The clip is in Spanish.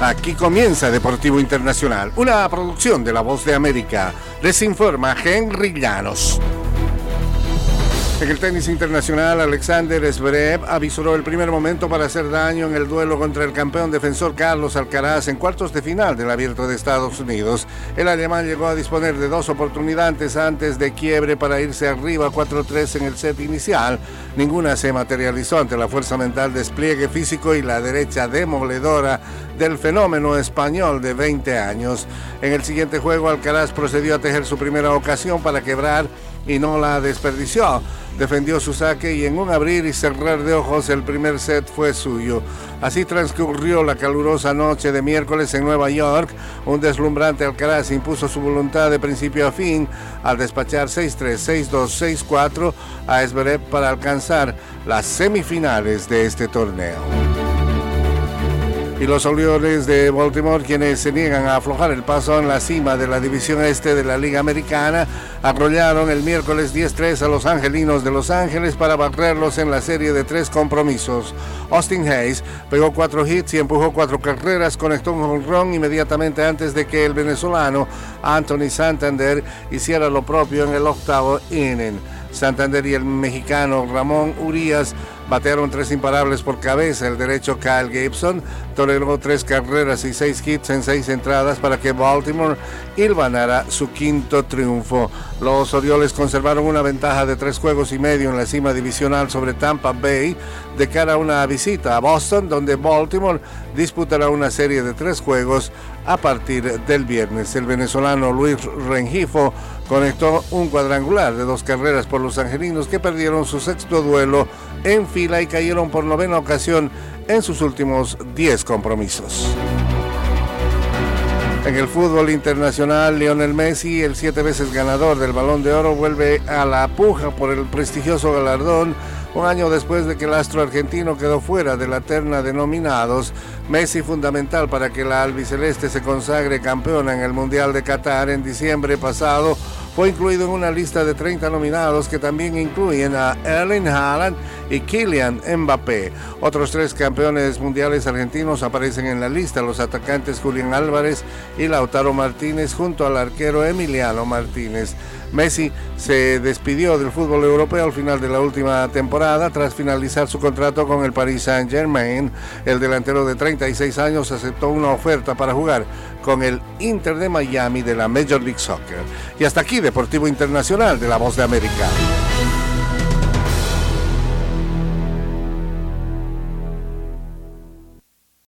Aquí comienza Deportivo Internacional, una producción de La Voz de América. Les informa Henry Llanos. En el tenis internacional, Alexander Zverev avisoró el primer momento para hacer daño en el duelo contra el campeón defensor Carlos Alcaraz en cuartos de final del Abierto de Estados Unidos. El alemán llegó a disponer de dos oportunidades antes de quiebre para irse arriba 4-3 en el set inicial. Ninguna se materializó ante la fuerza mental, despliegue físico y la derecha demoledora del fenómeno español de 20 años. En el siguiente juego, Alcaraz procedió a tejer su primera ocasión para quebrar y no la desperdició. Defendió su saque y en un abrir y cerrar de ojos el primer set fue suyo. Así transcurrió la calurosa noche de miércoles en Nueva York. Un deslumbrante Alcaraz impuso su voluntad de principio a fin al despachar 6-3, 6-2, 6-4 a Esberet para alcanzar las semifinales de este torneo y los Orioles de Baltimore, quienes se niegan a aflojar el paso en la cima de la división este de la Liga Americana, arrollaron el miércoles 10-3 a los Angelinos de Los Ángeles para barrerlos en la serie de tres compromisos. Austin Hayes pegó cuatro hits y empujó cuatro carreras, conectó un run inmediatamente antes de que el venezolano Anthony Santander hiciera lo propio en el octavo inning. Santander y el mexicano Ramón Urias batearon tres imparables por cabeza. El derecho Kyle Gibson toleró tres carreras y seis hits en seis entradas para que Baltimore hilvanara su quinto triunfo. Los Orioles conservaron una ventaja de tres juegos y medio en la cima divisional sobre Tampa Bay de cara a una visita a Boston, donde Baltimore disputará una serie de tres juegos a partir del viernes. El venezolano Luis Rengifo conectó un cuadrangular de dos carreras por los angelinos que perdieron su sexto duelo en fila y cayeron por novena ocasión en sus últimos 10 compromisos. En el fútbol internacional, Lionel Messi, el siete veces ganador del Balón de Oro, vuelve a la puja por el prestigioso galardón un año después de que el astro argentino quedó fuera de la terna de nominados. Messi fundamental para que la albiceleste se consagre campeona en el Mundial de Qatar en diciembre pasado fue incluido en una lista de 30 nominados que también incluyen a Erling Haaland y Kylian Mbappé. Otros tres campeones mundiales argentinos aparecen en la lista, los atacantes Julián Álvarez y Lautaro Martínez junto al arquero Emiliano Martínez. Messi se despidió del fútbol europeo al final de la última temporada tras finalizar su contrato con el Paris Saint-Germain. El delantero de 36 años aceptó una oferta para jugar con el Inter de Miami de la Major League Soccer. Y hasta aquí Deportivo Internacional de la Voz de América.